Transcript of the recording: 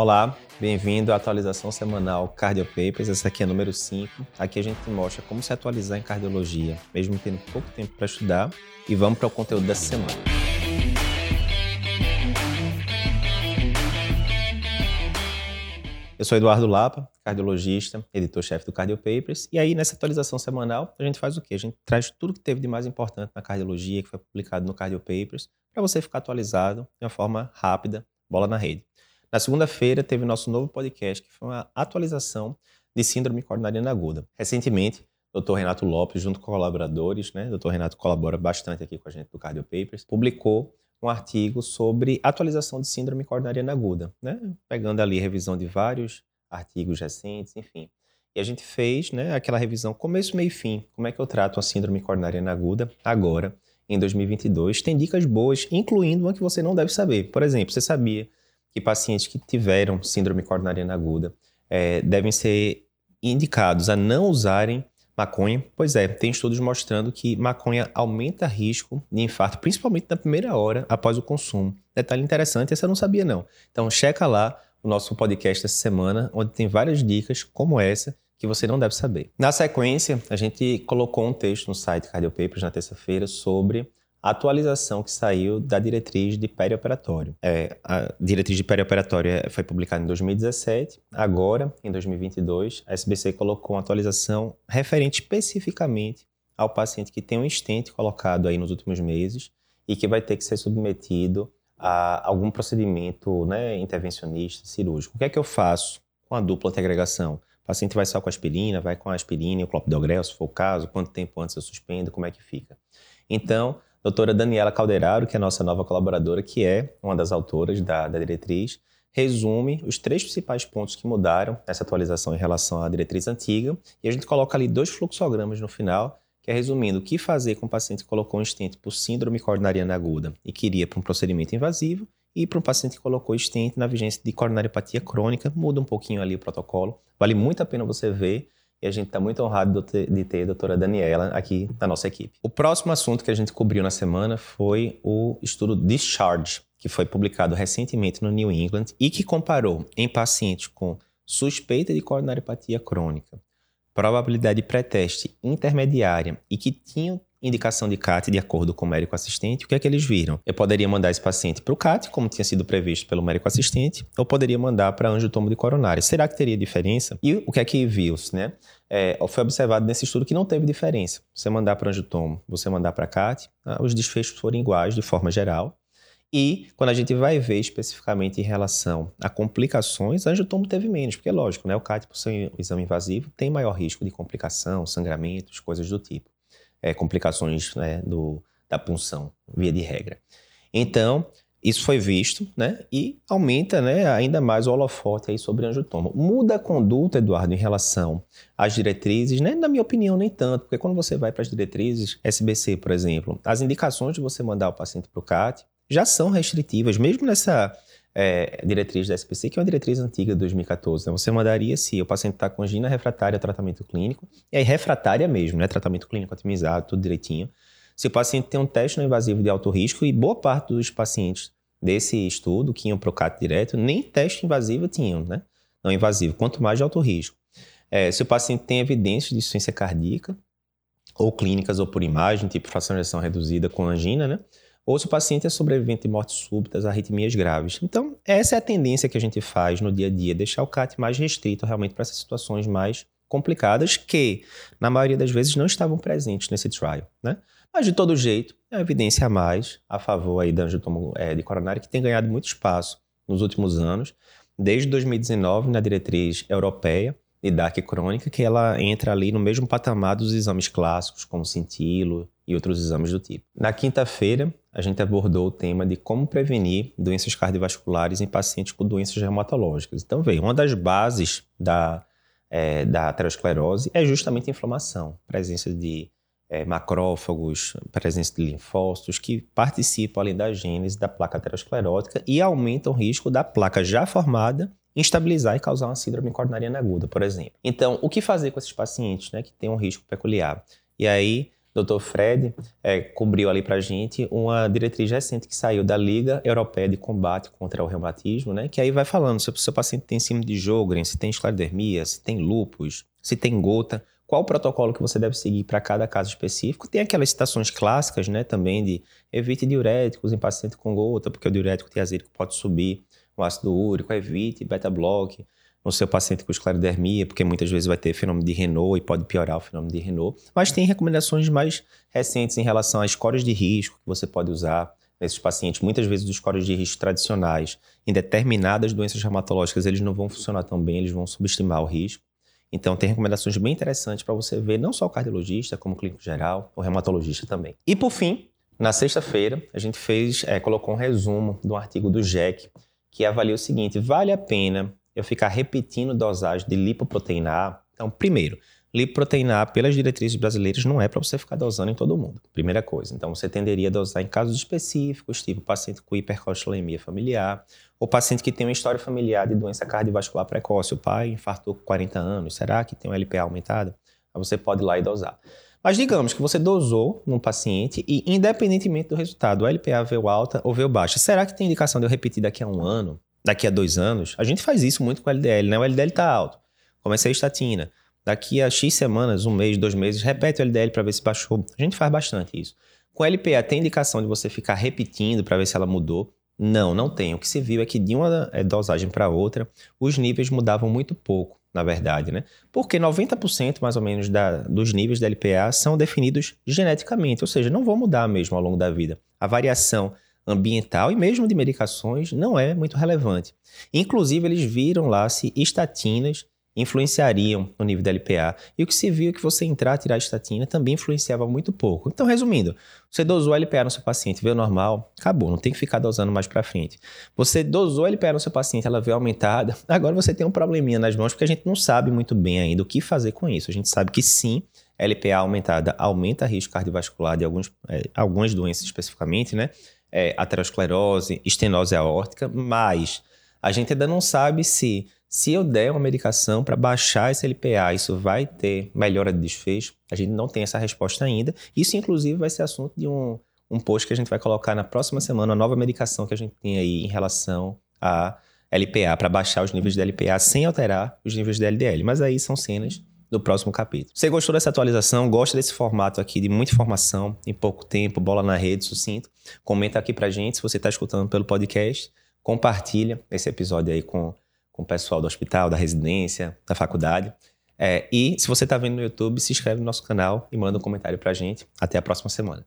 Olá, bem-vindo à atualização semanal Cardio Papers. Essa aqui é número 5. Aqui a gente mostra como se atualizar em cardiologia, mesmo tendo pouco tempo para estudar. E vamos para o conteúdo dessa semana. Eu sou Eduardo Lapa, cardiologista, editor-chefe do Cardio Papers. E aí, nessa atualização semanal, a gente faz o quê? A gente traz tudo que teve de mais importante na cardiologia, que foi publicado no Cardio Papers, para você ficar atualizado de uma forma rápida, bola na rede. Na segunda-feira, teve nosso novo podcast, que foi uma atualização de síndrome coronariana aguda. Recentemente, Dr. Renato Lopes, junto com colaboradores, né? Dr. Renato colabora bastante aqui com a gente do Cardio Papers, publicou um artigo sobre atualização de síndrome coronariana aguda, né? Pegando ali revisão de vários artigos recentes, enfim. E a gente fez, né, aquela revisão começo, meio e fim. Como é que eu trato a síndrome coronariana aguda agora, em 2022? Tem dicas boas, incluindo uma que você não deve saber. Por exemplo, você sabia que pacientes que tiveram síndrome coronariana aguda é, devem ser indicados a não usarem maconha. Pois é, tem estudos mostrando que maconha aumenta risco de infarto, principalmente na primeira hora após o consumo. Detalhe interessante, essa eu não sabia não. Então checa lá o nosso podcast essa semana, onde tem várias dicas como essa que você não deve saber. Na sequência, a gente colocou um texto no site Cardio Papers na terça-feira sobre atualização que saiu da diretriz de perioperatório. É, a diretriz de perioperatório é, foi publicada em 2017, agora, em 2022, a SBC colocou uma atualização referente especificamente ao paciente que tem um estente colocado aí nos últimos meses e que vai ter que ser submetido a algum procedimento né, intervencionista, cirúrgico. O que é que eu faço com a dupla antiagregação? O paciente vai só com aspirina, vai com aspirina e o clopidogrel, se for o caso, quanto tempo antes eu suspendo, como é que fica? Então, doutora Daniela Calderaro, que é nossa nova colaboradora, que é uma das autoras da, da diretriz, resume os três principais pontos que mudaram nessa atualização em relação à diretriz antiga, e a gente coloca ali dois fluxogramas no final, que é resumindo o que fazer com o paciente que colocou um stent por síndrome coronariana aguda e queria para um procedimento invasivo, e para um paciente que colocou stent na vigência de coronariopatia crônica, muda um pouquinho ali o protocolo. Vale muito a pena você ver e a gente está muito honrado de ter a doutora Daniela aqui na nossa equipe. O próximo assunto que a gente cobriu na semana foi o estudo Discharge, que foi publicado recentemente no New England e que comparou em pacientes com suspeita de coronariopatia crônica, probabilidade pré-teste intermediária e que tinham indicação de CAT de acordo com o médico assistente, o que é que eles viram? Eu poderia mandar esse paciente para o CAT, como tinha sido previsto pelo médico assistente, ou poderia mandar para angiotomo de coronária. Será que teria diferença? E o que é que viu-se, né? É, foi observado nesse estudo que não teve diferença. Você mandar para angiotomo, você mandar para CAT, ah, os desfechos foram iguais de forma geral. E quando a gente vai ver especificamente em relação a complicações, a angiotomo teve menos, porque é lógico, né? O CAT, por ser um exame invasivo, tem maior risco de complicação, sangramentos, coisas do tipo é, complicações né, do, da punção, via de regra. Então, isso foi visto, né? E aumenta né, ainda mais o holofote aí sobre angiotoma. Muda a conduta, Eduardo, em relação às diretrizes, né? Na minha opinião, nem tanto, porque quando você vai para as diretrizes, SBC, por exemplo, as indicações de você mandar o paciente para o CAT já são restritivas, mesmo nessa é, diretriz da SPC, que é uma diretriz antiga de 2014. Né? Você mandaria se o paciente está com angina refratária tratamento clínico, e aí refratária mesmo, né? tratamento clínico otimizado, tudo direitinho. Se o paciente tem um teste não invasivo de alto risco, e boa parte dos pacientes desse estudo que iam para o CAT direto, nem teste invasivo tinham, né? Não invasivo, quanto mais de alto risco. É, se o paciente tem evidências de insuficiência cardíaca, ou clínicas ou por imagem, tipo fração de reduzida com angina, né? Ou se o paciente é sobrevivente de mortes súbitas, arritmias graves. Então, essa é a tendência que a gente faz no dia a dia, deixar o CAT mais restrito realmente para essas situações mais complicadas que, na maioria das vezes, não estavam presentes nesse trial, né? Mas, de todo jeito, é evidência a mais a favor aí da angiotomo é, de coronária que tem ganhado muito espaço nos últimos anos, desde 2019 na diretriz europeia de DAC crônica, que ela entra ali no mesmo patamar dos exames clássicos, como cintilo e outros exames do tipo. Na quinta-feira, a gente abordou o tema de como prevenir doenças cardiovasculares em pacientes com doenças reumatológicas. Então, veio, uma das bases da, é, da aterosclerose é justamente a inflamação, presença de é, macrófagos, presença de linfócitos que participam além da gênese da placa aterosclerótica e aumentam o risco da placa já formada instabilizar e causar uma síndrome coronariana aguda, por exemplo. Então, o que fazer com esses pacientes né, que têm um risco peculiar? E aí, Dr. Fred é, cobriu ali para gente uma diretriz recente que saiu da Liga Europeia de Combate contra o Reumatismo, né? Que aí vai falando se o seu paciente tem síndrome de Jogren, se tem esclerodermia, se tem lúpus, se tem gota, qual o protocolo que você deve seguir para cada caso específico. Tem aquelas citações clássicas, né? Também de evite diuréticos em paciente com gota, porque o diurético tiazídico pode subir o ácido úrico, evite beta-block no seu paciente com esclerodermia, porque muitas vezes vai ter fenômeno de Renault e pode piorar o fenômeno de Renault. Mas tem recomendações mais recentes em relação às scores de risco que você pode usar nesses pacientes. Muitas vezes os scores de risco tradicionais em determinadas doenças reumatológicas eles não vão funcionar tão bem, eles vão subestimar o risco. Então tem recomendações bem interessantes para você ver não só o cardiologista, como o clínico geral, o reumatologista também. E por fim, na sexta-feira, a gente fez, é, colocou um resumo de um artigo do JEC que avalia o seguinte: vale a pena eu ficar repetindo dosagem de lipoproteína A? Então, primeiro, lipoproteína A, pelas diretrizes brasileiras, não é para você ficar dosando em todo mundo. Primeira coisa. Então, você tenderia a dosar em casos específicos, tipo paciente com hipercolesterolemia familiar, ou paciente que tem uma história familiar de doença cardiovascular precoce. O pai infartou com 40 anos, será que tem um LPA aumentado? Aí você pode ir lá e dosar. Mas digamos que você dosou num paciente e, independentemente do resultado, o LPA veio alta ou veio baixa, será que tem indicação de eu repetir daqui a um ano, daqui a dois anos? A gente faz isso muito com o LDL, né? O LDL está alto. Comecei a estatina. Daqui a X semanas, um mês, dois meses, repete o LDL para ver se baixou. A gente faz bastante isso. Com LPA, tem indicação de você ficar repetindo para ver se ela mudou? Não, não tem. O que se viu é que de uma eh, dosagem para outra, os níveis mudavam muito pouco na verdade, né? Porque 90% mais ou menos da, dos níveis da LPA são definidos geneticamente, ou seja, não vão mudar mesmo ao longo da vida. A variação ambiental e mesmo de medicações não é muito relevante. Inclusive, eles viram lá se estatinas influenciariam no nível da LPA. E o que se viu é que você entrar, tirar a estatina também influenciava muito pouco. Então, resumindo, você dosou a LPA no seu paciente, veio normal, acabou, não tem que ficar dosando mais para frente. Você dosou a LPA no seu paciente, ela veio aumentada, agora você tem um probleminha nas mãos porque a gente não sabe muito bem ainda o que fazer com isso. A gente sabe que sim, LPA aumentada aumenta risco cardiovascular de alguns, é, algumas doenças especificamente, né? É, aterosclerose, estenose aórtica, mas a gente ainda não sabe se se eu der uma medicação para baixar esse LPA, isso vai ter melhora de desfecho? A gente não tem essa resposta ainda. Isso, inclusive, vai ser assunto de um, um post que a gente vai colocar na próxima semana, uma nova medicação que a gente tem aí em relação a LPA, para baixar os níveis de LPA sem alterar os níveis de LDL. Mas aí são cenas do próximo capítulo. Você gostou dessa atualização? Gosta desse formato aqui de muita informação em pouco tempo, bola na rede, sucinto? Comenta aqui pra gente se você está escutando pelo podcast. Compartilha esse episódio aí com com o pessoal do hospital, da residência, da faculdade. É, e se você está vendo no YouTube, se inscreve no nosso canal e manda um comentário para a gente. Até a próxima semana.